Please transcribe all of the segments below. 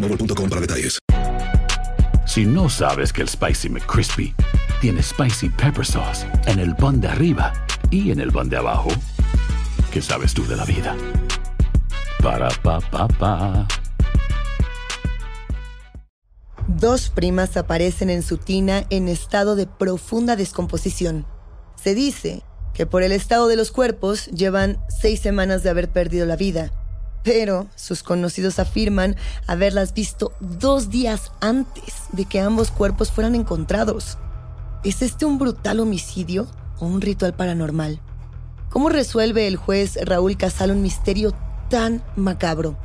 boostmobile.com para detalles. Si no sabes que el Spicy McCrispy tiene Spicy Pepper Sauce en el pan de arriba y en el pan de abajo, ¿qué sabes tú de la vida? Para, pa, pa, pa. Dos primas aparecen en su tina en estado de profunda descomposición. Se dice que por el estado de los cuerpos llevan seis semanas de haber perdido la vida, pero sus conocidos afirman haberlas visto dos días antes de que ambos cuerpos fueran encontrados. ¿Es este un brutal homicidio o un ritual paranormal? ¿Cómo resuelve el juez Raúl Casal un misterio tan macabro?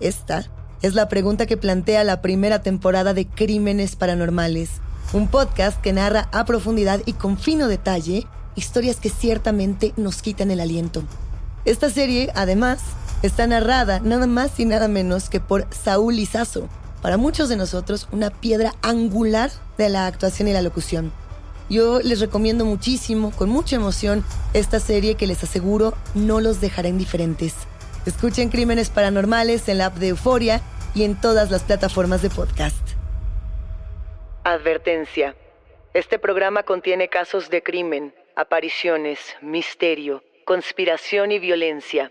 Esta es la pregunta que plantea la primera temporada de Crímenes Paranormales, un podcast que narra a profundidad y con fino detalle historias que ciertamente nos quitan el aliento. Esta serie, además, está narrada nada más y nada menos que por Saúl Lizazo, para muchos de nosotros una piedra angular de la actuación y la locución. Yo les recomiendo muchísimo, con mucha emoción, esta serie que les aseguro no los dejará indiferentes. Escuchen Crímenes Paranormales en la app de Euforia y en todas las plataformas de podcast. Advertencia. Este programa contiene casos de crimen, apariciones, misterio, conspiración y violencia.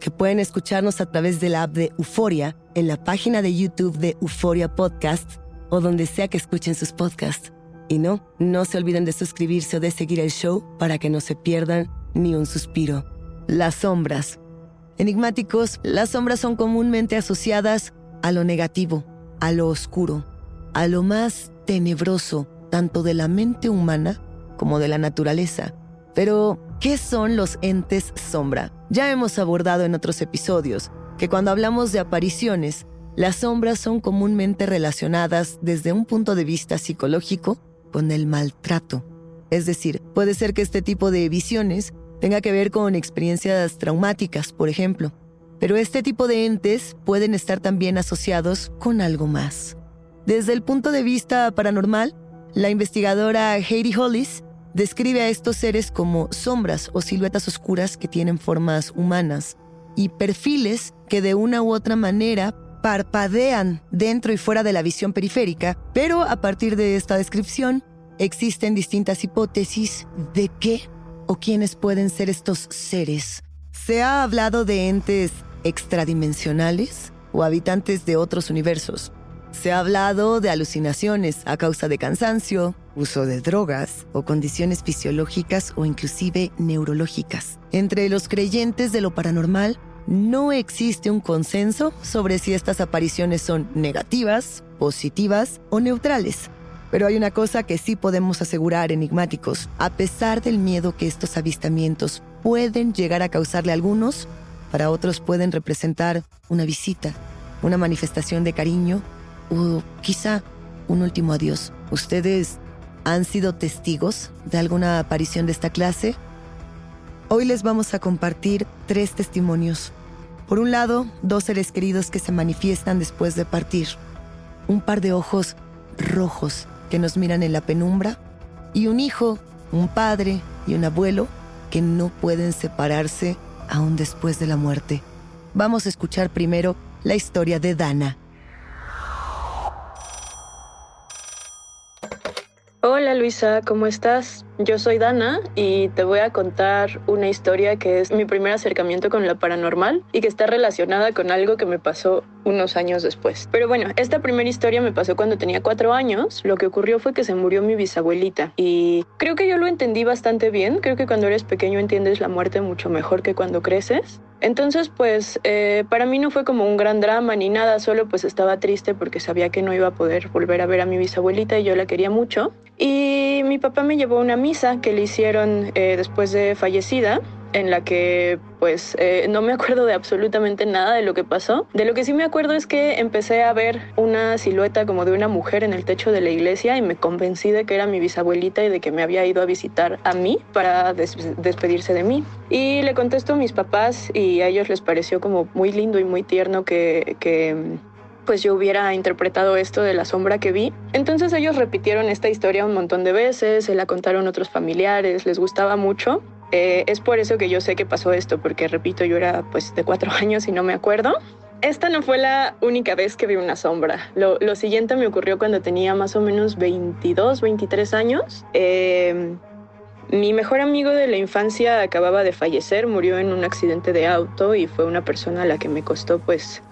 que pueden escucharnos a través de la app de Euforia, en la página de YouTube de Euforia Podcast o donde sea que escuchen sus podcasts. Y no, no se olviden de suscribirse o de seguir el show para que no se pierdan ni un suspiro. Las sombras. Enigmáticos, las sombras son comúnmente asociadas a lo negativo, a lo oscuro, a lo más tenebroso, tanto de la mente humana como de la naturaleza. Pero, ¿qué son los entes sombra? Ya hemos abordado en otros episodios que cuando hablamos de apariciones, las sombras son comúnmente relacionadas desde un punto de vista psicológico con el maltrato. Es decir, puede ser que este tipo de visiones tenga que ver con experiencias traumáticas, por ejemplo. Pero este tipo de entes pueden estar también asociados con algo más. Desde el punto de vista paranormal, la investigadora Heidi Hollis describe a estos seres como sombras o siluetas oscuras que tienen formas humanas y perfiles que de una u otra manera parpadean dentro y fuera de la visión periférica, pero a partir de esta descripción existen distintas hipótesis de qué o quiénes pueden ser estos seres. Se ha hablado de entes extradimensionales o habitantes de otros universos. Se ha hablado de alucinaciones a causa de cansancio, uso de drogas o condiciones fisiológicas o inclusive neurológicas. Entre los creyentes de lo paranormal, no existe un consenso sobre si estas apariciones son negativas, positivas o neutrales. Pero hay una cosa que sí podemos asegurar enigmáticos. A pesar del miedo que estos avistamientos pueden llegar a causarle a algunos, para otros pueden representar una visita, una manifestación de cariño o quizá un último adiós. ¿Ustedes han sido testigos de alguna aparición de esta clase? Hoy les vamos a compartir tres testimonios. Por un lado, dos seres queridos que se manifiestan después de partir. Un par de ojos rojos que nos miran en la penumbra. Y un hijo, un padre y un abuelo que no pueden separarse aún después de la muerte. Vamos a escuchar primero la historia de Dana. Hola Luisa, ¿cómo estás? Yo soy Dana y te voy a contar una historia que es mi primer acercamiento con la paranormal y que está relacionada con algo que me pasó unos años después. Pero bueno, esta primera historia me pasó cuando tenía cuatro años. Lo que ocurrió fue que se murió mi bisabuelita y creo que yo lo entendí bastante bien. Creo que cuando eres pequeño entiendes la muerte mucho mejor que cuando creces. Entonces, pues eh, para mí no fue como un gran drama ni nada, solo pues estaba triste porque sabía que no iba a poder volver a ver a mi bisabuelita y yo la quería mucho. Y mi papá me llevó a una misa que le hicieron eh, después de fallecida en la que pues eh, no me acuerdo de absolutamente nada de lo que pasó. De lo que sí me acuerdo es que empecé a ver una silueta como de una mujer en el techo de la iglesia y me convencí de que era mi bisabuelita y de que me había ido a visitar a mí para despedirse de mí. Y le contesto a mis papás y a ellos les pareció como muy lindo y muy tierno que, que pues yo hubiera interpretado esto de la sombra que vi. Entonces ellos repitieron esta historia un montón de veces, se la contaron otros familiares, les gustaba mucho. Eh, es por eso que yo sé que pasó esto, porque repito, yo era pues de cuatro años y no me acuerdo. Esta no fue la única vez que vi una sombra. Lo, siguiente me ocurrió cuando tenía más o menos 22, 23 años. Em, mi mejor amigo de la infancia acababa de fallecer, murió en un accidente de auto y fue una persona a la que me costó pues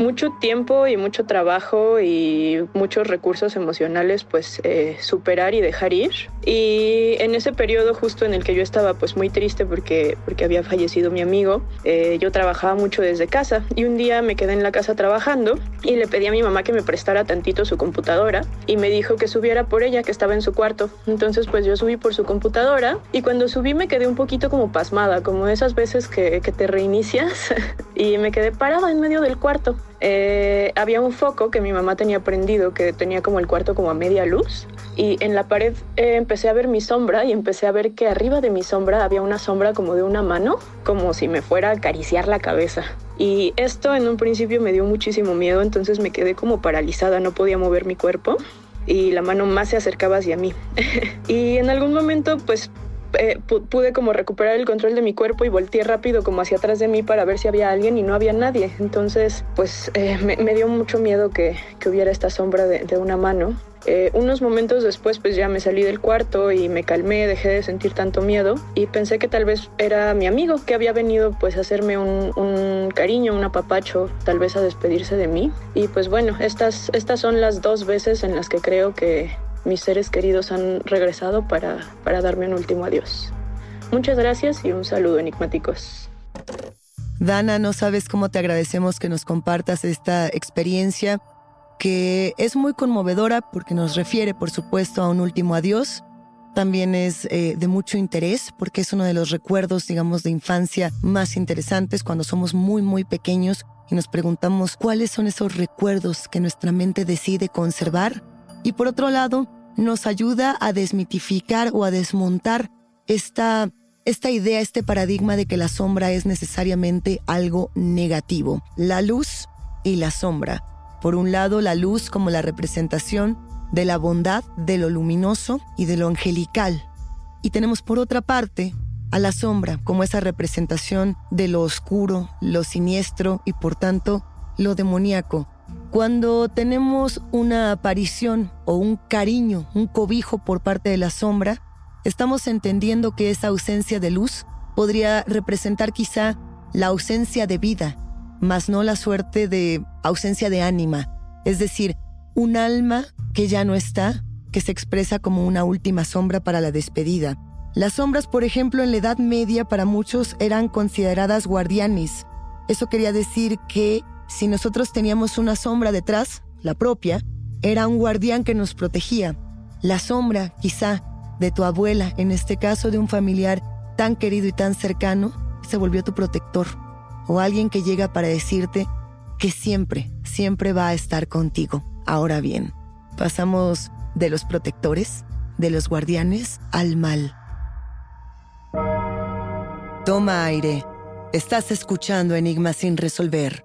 mucho tiempo y mucho trabajo y muchos recursos emocionales pues eh, superar y dejar ir. Y en ese periodo justo en el que yo estaba pues muy triste porque, porque había fallecido mi amigo, eh, yo trabajaba mucho desde casa y un día me quedé en la casa trabajando y le pedí a mi mamá que me prestara tantito su computadora y me dijo que subiera por ella que estaba en su cuarto. Entonces pues yo subí por su computadora y cuando subí me quedé un poquito como pasmada, como esas veces que, que te reinicias y me quedé parada en medio del cuarto. Eh, había un foco que mi mamá tenía prendido que tenía como el cuarto como a media luz y en la pared eh, empecé a ver mi sombra y empecé a ver que arriba de mi sombra había una sombra como de una mano, como si me fuera a acariciar la cabeza. Y esto en un principio me dio muchísimo miedo, entonces me quedé como paralizada, no podía mover mi cuerpo y la mano más se acercaba hacia mí. y en algún momento pues eh, pude como recuperar el control de mi cuerpo y volteé rápido como hacia atrás de mí para ver si había alguien y no había nadie. Entonces, pues eh, me, dio mucho miedo que, hubiera esta sombra de, una mano. Eh, unos momentos después pues ya me salí del cuarto y me calmé, dejé de sentir tanto miedo y pensé que tal vez era mi amigo que había venido pues a hacerme un, un, cariño, un apapacho, tal vez a despedirse de mí. Y pues bueno, estas, estas son las dos veces en las que creo que, mis seres queridos han regresado para, para darme un último adiós. Muchas gracias y un saludo enigmáticos. Dana, no sabes cómo te agradecemos que nos compartas esta experiencia que es muy conmovedora porque nos refiere, por supuesto, a un último adiós. También es eh, de mucho interés porque es uno de los recuerdos, digamos, de infancia más interesantes cuando somos muy, muy pequeños y nos preguntamos cuáles son esos recuerdos que nuestra mente decide conservar y por otro lado, nos ayuda a desmitificar o a desmontar esta, esta idea, este paradigma de que la sombra es necesariamente algo negativo. La luz y la sombra. Por un lado, la luz como la representación de la bondad, de lo luminoso y de lo angelical. Y tenemos por otra parte a la sombra como esa representación de lo oscuro, lo siniestro y por tanto lo demoníaco, Cuando tenemos una aparición o un cariño, un cobijo por parte de la sombra, estamos entendiendo que esa ausencia de luz podría representar quizá la ausencia de vida, mas no la suerte de ausencia de ánima, es decir, un alma que ya no está, que se expresa como una última sombra para la despedida. Las sombras, por ejemplo, en la Edad Media para muchos eran consideradas guardianes. Eso quería decir que si nosotros teníamos una sombra detrás, la propia, era un guardián que nos protegía. La sombra, quizá, de tu abuela, en este caso de un familiar tan querido y tan cercano, se volvió tu protector. O alguien que llega para decirte que siempre, siempre va a estar contigo. Ahora bien, pasamos de los protectores, de los guardianes, al mal. Toma aire. Estás escuchando Enigma sin resolver.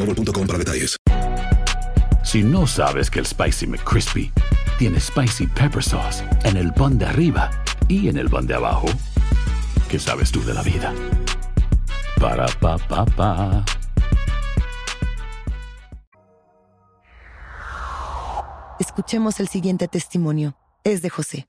boostmobile.com para detalles. Si no sabes que el Spicy McCrispy tiene Spicy Pepper Sauce en el pan de arriba y en el pan de abajo, ¿qué sabes tú de la vida? Para, pa, pa, pa. Escuchemos el siguiente testimonio. Es de José.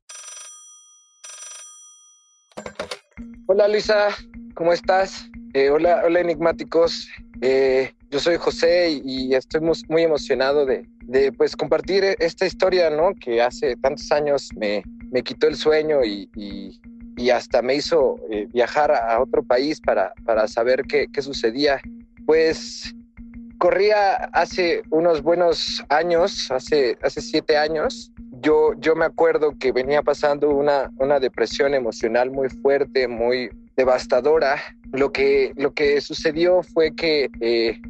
Hola Luisa, ¿cómo estás? Eh, hola, hola enigmáticos. Eh, yo soy José y estoy muy, emocionado de, de, pues compartir esta historia, ¿no? Que hace tantos años me, me quitó el sueño y, y, y hasta me hizo eh, viajar a otro país para, para saber qué, qué sucedía. Pues corría hace unos buenos años, hace, hace siete años. Yo, yo me acuerdo que venía pasando una, una depresión emocional muy fuerte, muy devastadora. Lo que, lo que sucedió fue que eh,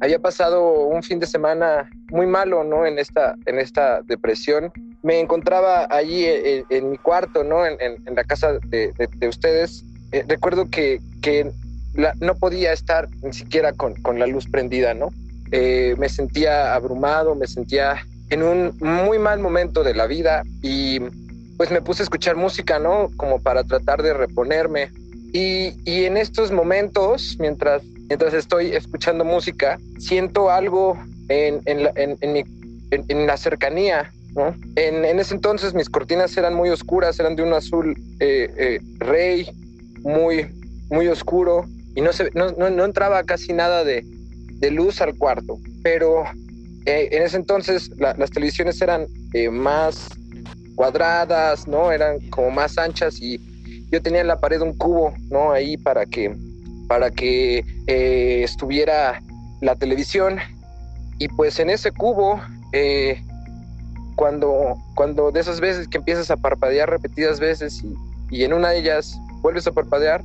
había pasado un fin de semana muy malo, ¿no? En esta, en esta depresión. Me encontraba allí en, en mi cuarto, ¿no? En, en, en la casa de, de, de ustedes. Eh, recuerdo que, que la, no podía estar ni siquiera con, con la luz prendida, ¿no? Eh, me sentía abrumado, me sentía en un muy mal momento de la vida y pues me puse a escuchar música, ¿no? Como para tratar de reponerme. Y, y en estos momentos, mientras, mientras estoy escuchando música, siento algo en, en, la, en, en la cercanía, ¿no? En, ese entonces mis cortinas eran muy oscuras, eran de un azul eh, eh, rey, muy, muy oscuro, y no, se, no, no, entraba casi nada de, de, luz al cuarto. Pero eh, en ese entonces la, las televisiones eran más cuadradas, ¿no? Eran como más anchas y yo tenía en la pared un cubo, ¿no? Ahí para que, para que eh, estuviera la televisión. Y pues en ese cubo, eh, cuando, cuando de esas veces que empiezas a parpadear repetidas veces y, en una de ellas vuelves a parpadear,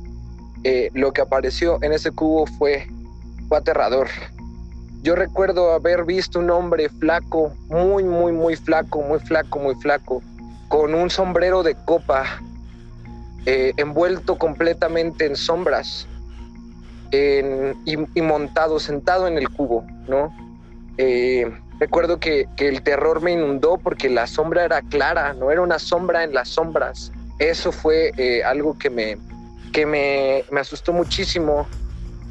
eh, lo que apareció en ese cubo fue, fue aterrador. Yo recuerdo haber visto un hombre flaco, muy, muy, muy flaco, muy flaco, muy flaco, con un sombrero de copa, envuelto completamente en sombras en, y, y, montado, sentado en el cubo, ¿no? eh, recuerdo que, el terror me inundó porque la sombra era clara, no era una sombra en las sombras. Eso fue eh, algo que me, que me, asustó muchísimo,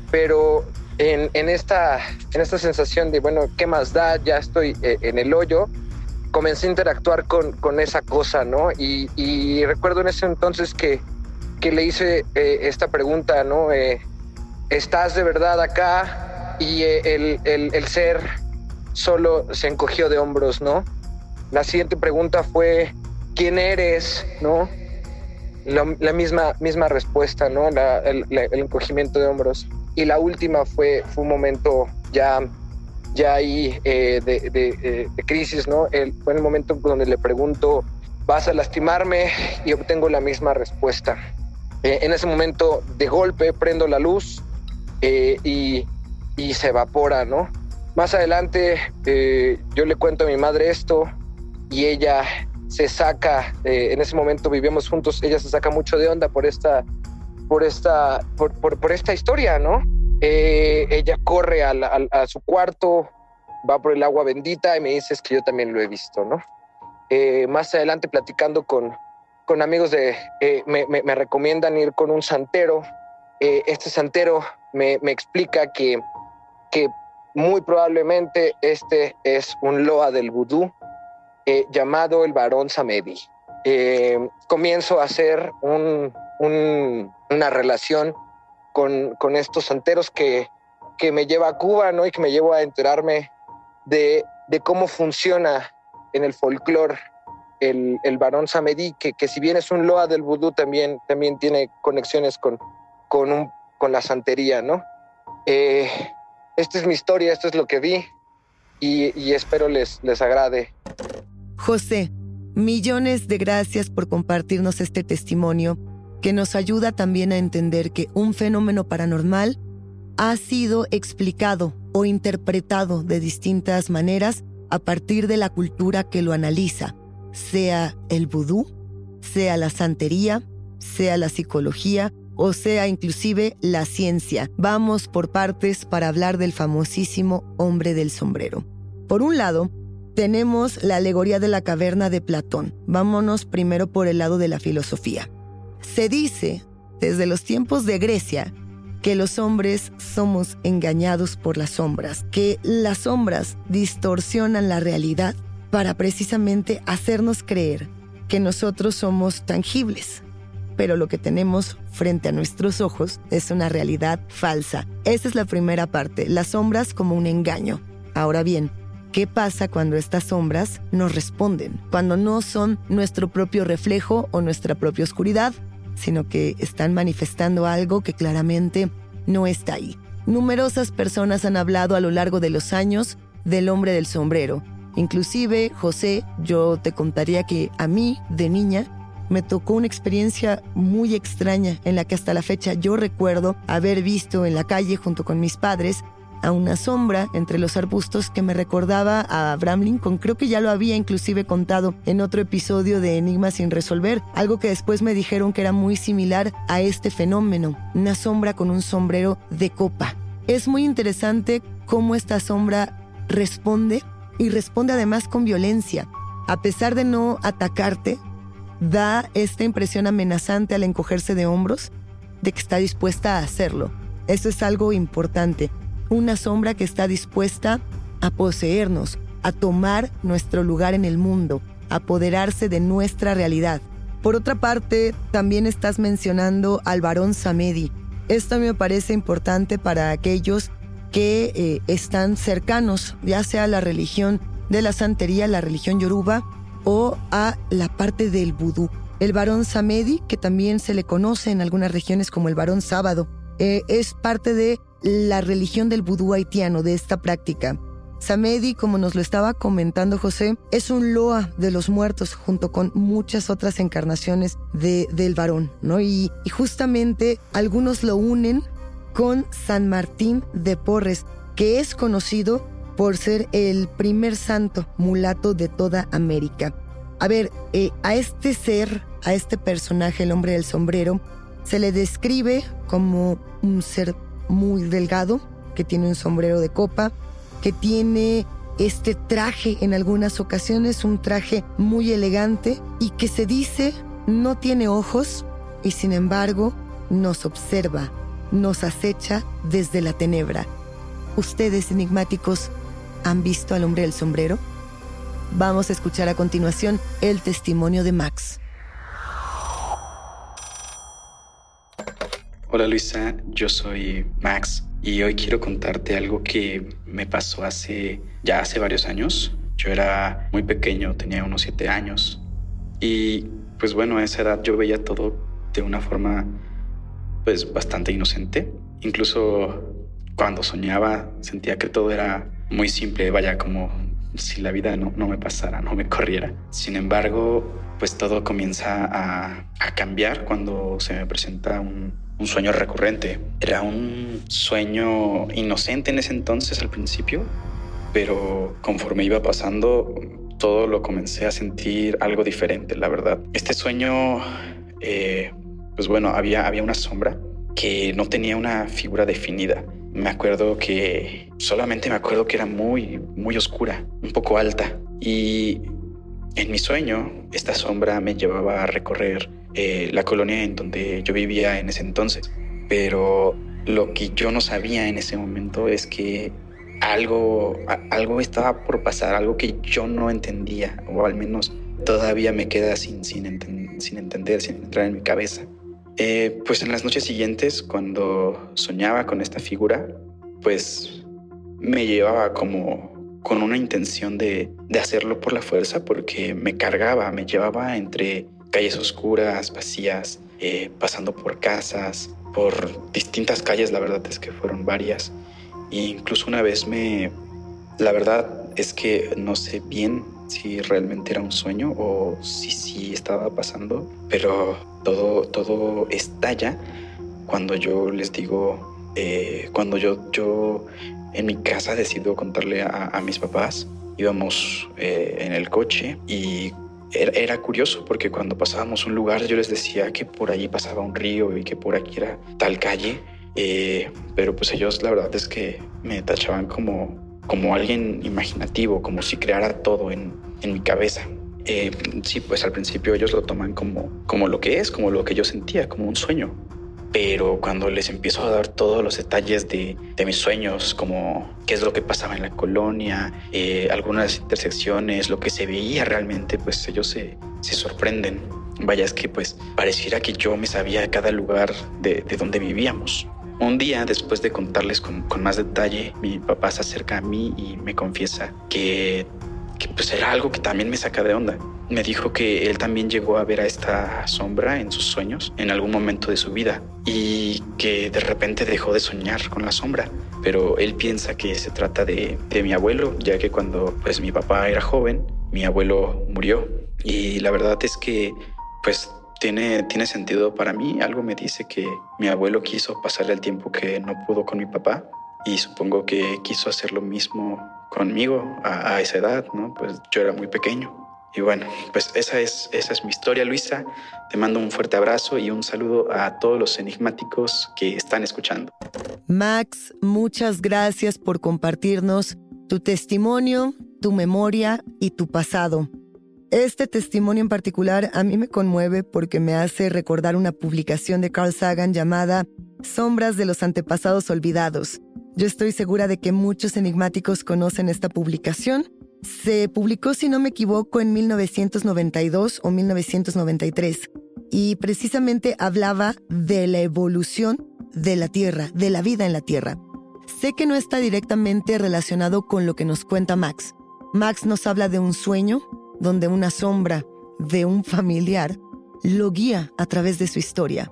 pero en, esta, en esta sensación de, bueno, ¿qué más da? Ya estoy eh, en el hoyo, comencé a interactuar con, con esa cosa, ¿no? Y, recuerdo en ese entonces que, que le hice esta pregunta, ¿no? ¿Estás de verdad acá? Y el, el, el ser solo se encogió de hombros, ¿no? La siguiente pregunta fue, ¿quién eres? ¿No? La, misma, misma respuesta, ¿no? el, encogimiento de hombros. Y la última fue, fue un momento ya, ya ahí eh, de, crisis, ¿no? El, fue el momento donde le pregunto, ¿vas a lastimarme? Y obtengo la misma respuesta. Eh, en ese momento, de golpe, prendo la luz eh, y, y se evapora, ¿no? Más adelante eh, yo le cuento a mi madre esto y ella se saca, eh, en ese momento vivíamos juntos, ella se saca mucho de onda por esta, por esta, por, por, esta historia, ¿no? Eh, ella corre a, a, su cuarto, va por el agua bendita y me dice que yo también lo he visto, ¿no? más adelante platicando con, con amigos de, me, me, me, recomiendan ir con un santero. este santero me, explica que, que muy probablemente este es un loa del vudú eh, llamado el varón Samedi. Eh, comienzo a hacer una relación con, estos santeros que, que, me lleva a Cuba ¿no? y que me llevo a enterarme de, de cómo funciona en el folclore el, el varón Samedi, que, que, si bien es un loa del vudú, también, también tiene conexiones con, con, un, con la santería. ¿no? Eh, esta es mi historia, esto es lo que vi y, espero les, les agrade. José, millones de gracias por compartirnos este testimonio que nos ayuda también a entender que un fenómeno paranormal ha sido explicado o interpretado de distintas maneras a partir de la cultura que lo analiza, sea el vudú, sea la santería, sea la psicología o sea inclusive la ciencia. Vamos por partes para hablar del famosísimo hombre del sombrero. Por un lado, tenemos la alegoría de la caverna de Platón. Vámonos primero por el lado de la filosofía. Se dice, desde los tiempos de Grecia, que los hombres somos engañados por las sombras, que las sombras distorsionan la realidad para precisamente hacernos creer que nosotros somos tangibles, pero lo que tenemos frente a nuestros ojos es una realidad falsa. Esa es la primera parte, las sombras como un engaño. Ahora bien, ¿qué pasa cuando estas sombras nos responden? Cuando no son nuestro propio reflejo o nuestra propia oscuridad, sino que están manifestando algo que claramente no está ahí. Numerosas personas han hablado a lo largo de los años del hombre del sombrero. Inclusive, José, yo te contaría que a mí, de niña, me tocó una experiencia muy extraña en la que hasta la fecha yo recuerdo haber visto en la calle junto con mis padres a una sombra entre los arbustos que me recordaba a Abraham Lincoln. Creo que ya lo había inclusive contado en otro episodio de Enigma sin resolver, algo que después me dijeron que era muy similar a este fenómeno, una sombra con un sombrero de copa. Es muy interesante cómo esta sombra responde y responde además con violencia. A pesar de no atacarte, da esta impresión amenazante al encogerse de hombros de que está dispuesta a hacerlo. Eso es algo importante. Una sombra que está dispuesta a poseernos, a tomar nuestro lugar en el mundo, a apoderarse de nuestra realidad. Por otra parte, también estás mencionando al varón Samedi. Esto me parece importante para aquellos que eh, están cercanos, ya sea la religión de la santería, la religión yoruba, o a la parte del vudú. El varón Samedi, que también se le conoce en algunas regiones como el varón sábado, eh, es parte de la religión del vudú haitiano, de esta práctica. Samedi, como nos lo estaba comentando José, es un loa de los muertos junto con muchas otras encarnaciones de, del varón, ¿no? Y, y justamente algunos lo unen con San Martín de Porres, que es conocido por ser el primer santo mulato de toda América. A ver, eh, a este ser, a este personaje, el hombre del sombrero, se le describe como un ser muy delgado, que tiene un sombrero de copa, que tiene este traje en algunas ocasiones, un traje muy elegante y que se dice no tiene ojos y sin embargo nos observa, nos acecha desde la tenebra. ¿Ustedes enigmáticos han visto al hombre del sombrero? Vamos a escuchar a continuación el testimonio de Max. Hola Luisa, yo soy Max y hoy quiero contarte algo que me pasó hace ya hace varios años. Yo era muy pequeño, tenía unos siete años y pues bueno, a esa edad yo veía todo de una forma pues bastante inocente. Incluso cuando soñaba sentía que todo era muy simple, vaya como si la vida no, no me pasara, no me corriera. Sin embargo, pues todo comienza a, a cambiar cuando se me presenta un, un sueño recurrente. Era un sueño inocente en ese entonces al principio, pero conforme iba pasando, todo lo comencé a sentir algo diferente, la verdad. Este sueño, eh, pues bueno, había, había una sombra que no tenía una figura definida. Me acuerdo que solamente me acuerdo que era muy, muy oscura, un poco alta. Y en mi sueño, esta sombra me llevaba a recorrer eh, la colonia en donde yo vivía en ese entonces. Pero lo que yo no sabía en ese momento es que algo, algo estaba por pasar, algo que yo no entendía, o al menos todavía me queda sin, sin, entender, sin entrar en mi cabeza. Eh, pues en las noches siguientes, cuando soñaba con esta figura, pues me llevaba como con una intención de, de hacerlo por la fuerza, porque me cargaba, me llevaba entre calles oscuras, vacías, eh, pasando por casas, por distintas calles, la verdad es que fueron varias. E incluso una vez me... La verdad es que no sé bien si realmente era un sueño o si sí estaba pasando, pero todo, todo estalla cuando yo les digo, eh, cuando yo, yo en mi casa decido contarle a, mis papás, íbamos eh, en el coche y era, curioso porque cuando pasábamos un lugar yo les decía que por allí pasaba un río y que por aquí era tal calle, eh, pero pues ellos la verdad es que me tachaban como, como alguien imaginativo, como si creara todo en, en mi cabeza. Eh, sí, pues al principio ellos lo toman como, como lo que es, como lo que yo sentía, como un sueño pero cuando les empiezo a dar todos los detalles de, mis sueños, como qué es lo que pasaba en la colonia, eh, algunas intersecciones, lo que se veía realmente, pues ellos se, sorprenden. Vaya, es que pues pareciera que yo me sabía cada lugar de, donde vivíamos. Un día, después de contarles con, con, más detalle, mi papá se acerca a mí y me confiesa que que pues era algo que también me saca de onda. Me dijo que él también llegó a ver a esta sombra en sus sueños en algún momento de su vida y que de repente dejó de soñar con la sombra. Pero él piensa que se trata de, de mi abuelo, ya que cuando pues mi papá era joven, mi abuelo murió. Y la verdad es que pues tiene, tiene sentido para mí. Algo me dice que mi abuelo quiso pasar el tiempo que no pudo con mi papá y supongo que quiso hacer lo mismo conmigo a, esa edad, ¿no? Pues yo era muy pequeño. Y bueno, pues esa es, esa es mi historia, Luisa. Te mando un fuerte abrazo y un saludo a todos los enigmáticos que están escuchando. Max, muchas gracias por compartirnos tu testimonio, tu memoria y tu pasado. Este testimonio en particular a mí me conmueve porque me hace recordar una publicación de Carl Sagan llamada Sombras de los antepasados olvidados, yo estoy segura de que muchos enigmáticos conocen esta publicación. Se publicó, si no me equivoco, en 1992 o 1993 y precisamente hablaba de la evolución de la Tierra, de la vida en la Tierra. Sé que no está directamente relacionado con lo que nos cuenta Max. Max nos habla de un sueño donde una sombra de un familiar lo guía a través de su historia.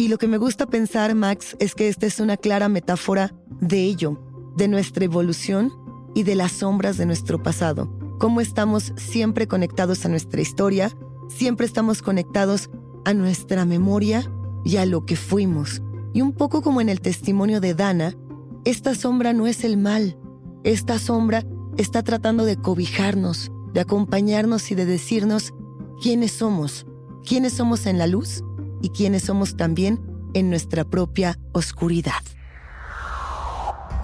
Y lo que me gusta pensar, Max, es que esta es una clara metáfora de ello, de nuestra evolución y de las sombras de nuestro pasado. Cómo estamos siempre conectados a nuestra historia, siempre estamos conectados a nuestra memoria y a lo que fuimos. Y un poco como en el testimonio de Dana, esta sombra no es el mal. Esta sombra está tratando de cobijarnos, de acompañarnos y de decirnos quiénes somos, quiénes somos en la luz y quienes somos también en nuestra propia oscuridad.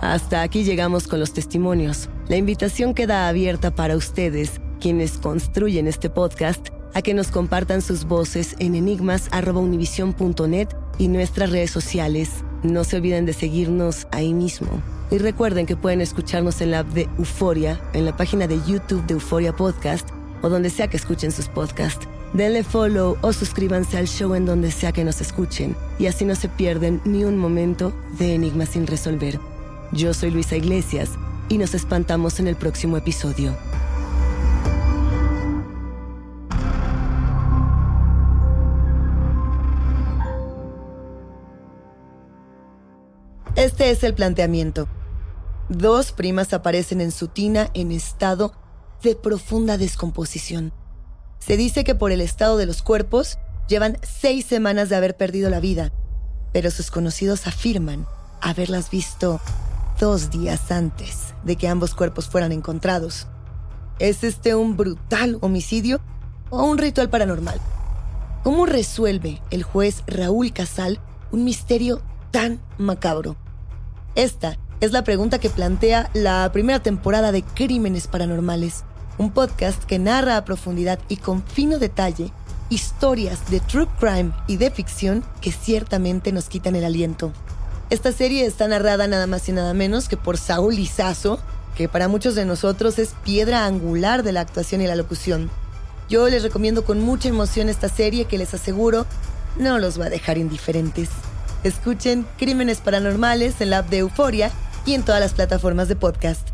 Hasta aquí llegamos con los testimonios. La invitación queda abierta para ustedes, quienes construyen este podcast, a que nos compartan sus voces en enigmas.univision.net y nuestras redes sociales. No se olviden de seguirnos ahí mismo. Y recuerden que pueden escucharnos en la de Euforia, en la página de YouTube de Euforia Podcast o donde sea que escuchen sus podcasts. Denle follow o suscríbanse al show en donde sea que nos escuchen y así no se pierden ni un momento de Enigmas sin resolver. Yo soy Luisa Iglesias y nos espantamos en el próximo episodio. Este es el planteamiento. Dos primas aparecen en su tina en estado de profunda descomposición. Se dice que por el estado de los cuerpos llevan seis semanas de haber perdido la vida, pero sus conocidos afirman haberlas visto dos días antes de que ambos cuerpos fueran encontrados. ¿Es este un brutal homicidio o un ritual paranormal? ¿Cómo resuelve el juez Raúl Casal un misterio tan macabro? Esta es la pregunta que plantea la primera temporada de Crímenes Paranormales, un podcast que narra a profundidad y con fino detalle historias de true crime y de ficción que ciertamente nos quitan el aliento. Esta serie está narrada nada más y nada menos que por Saúl Lizazo, que para muchos de nosotros es piedra angular de la actuación y la locución. Yo les recomiendo con mucha emoción esta serie que les aseguro no los va a dejar indiferentes. Escuchen Crímenes Paranormales en la app de Euforia y en todas las plataformas de podcast.